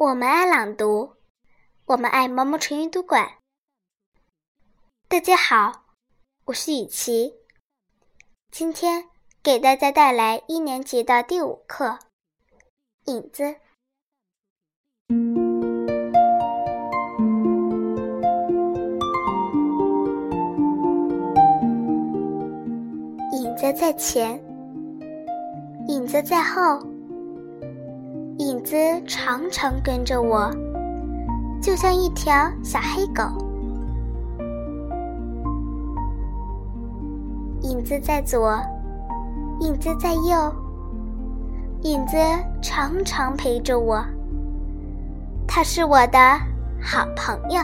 我们爱朗读，我们爱毛毛虫阅读馆。大家好，我是雨琪，今天给大家带来一年级的第五课《影子》。影子在前，影子在后。影子常常跟着我，就像一条小黑狗。影子在左，影子在右，影子常常陪着我。它是我的好朋友。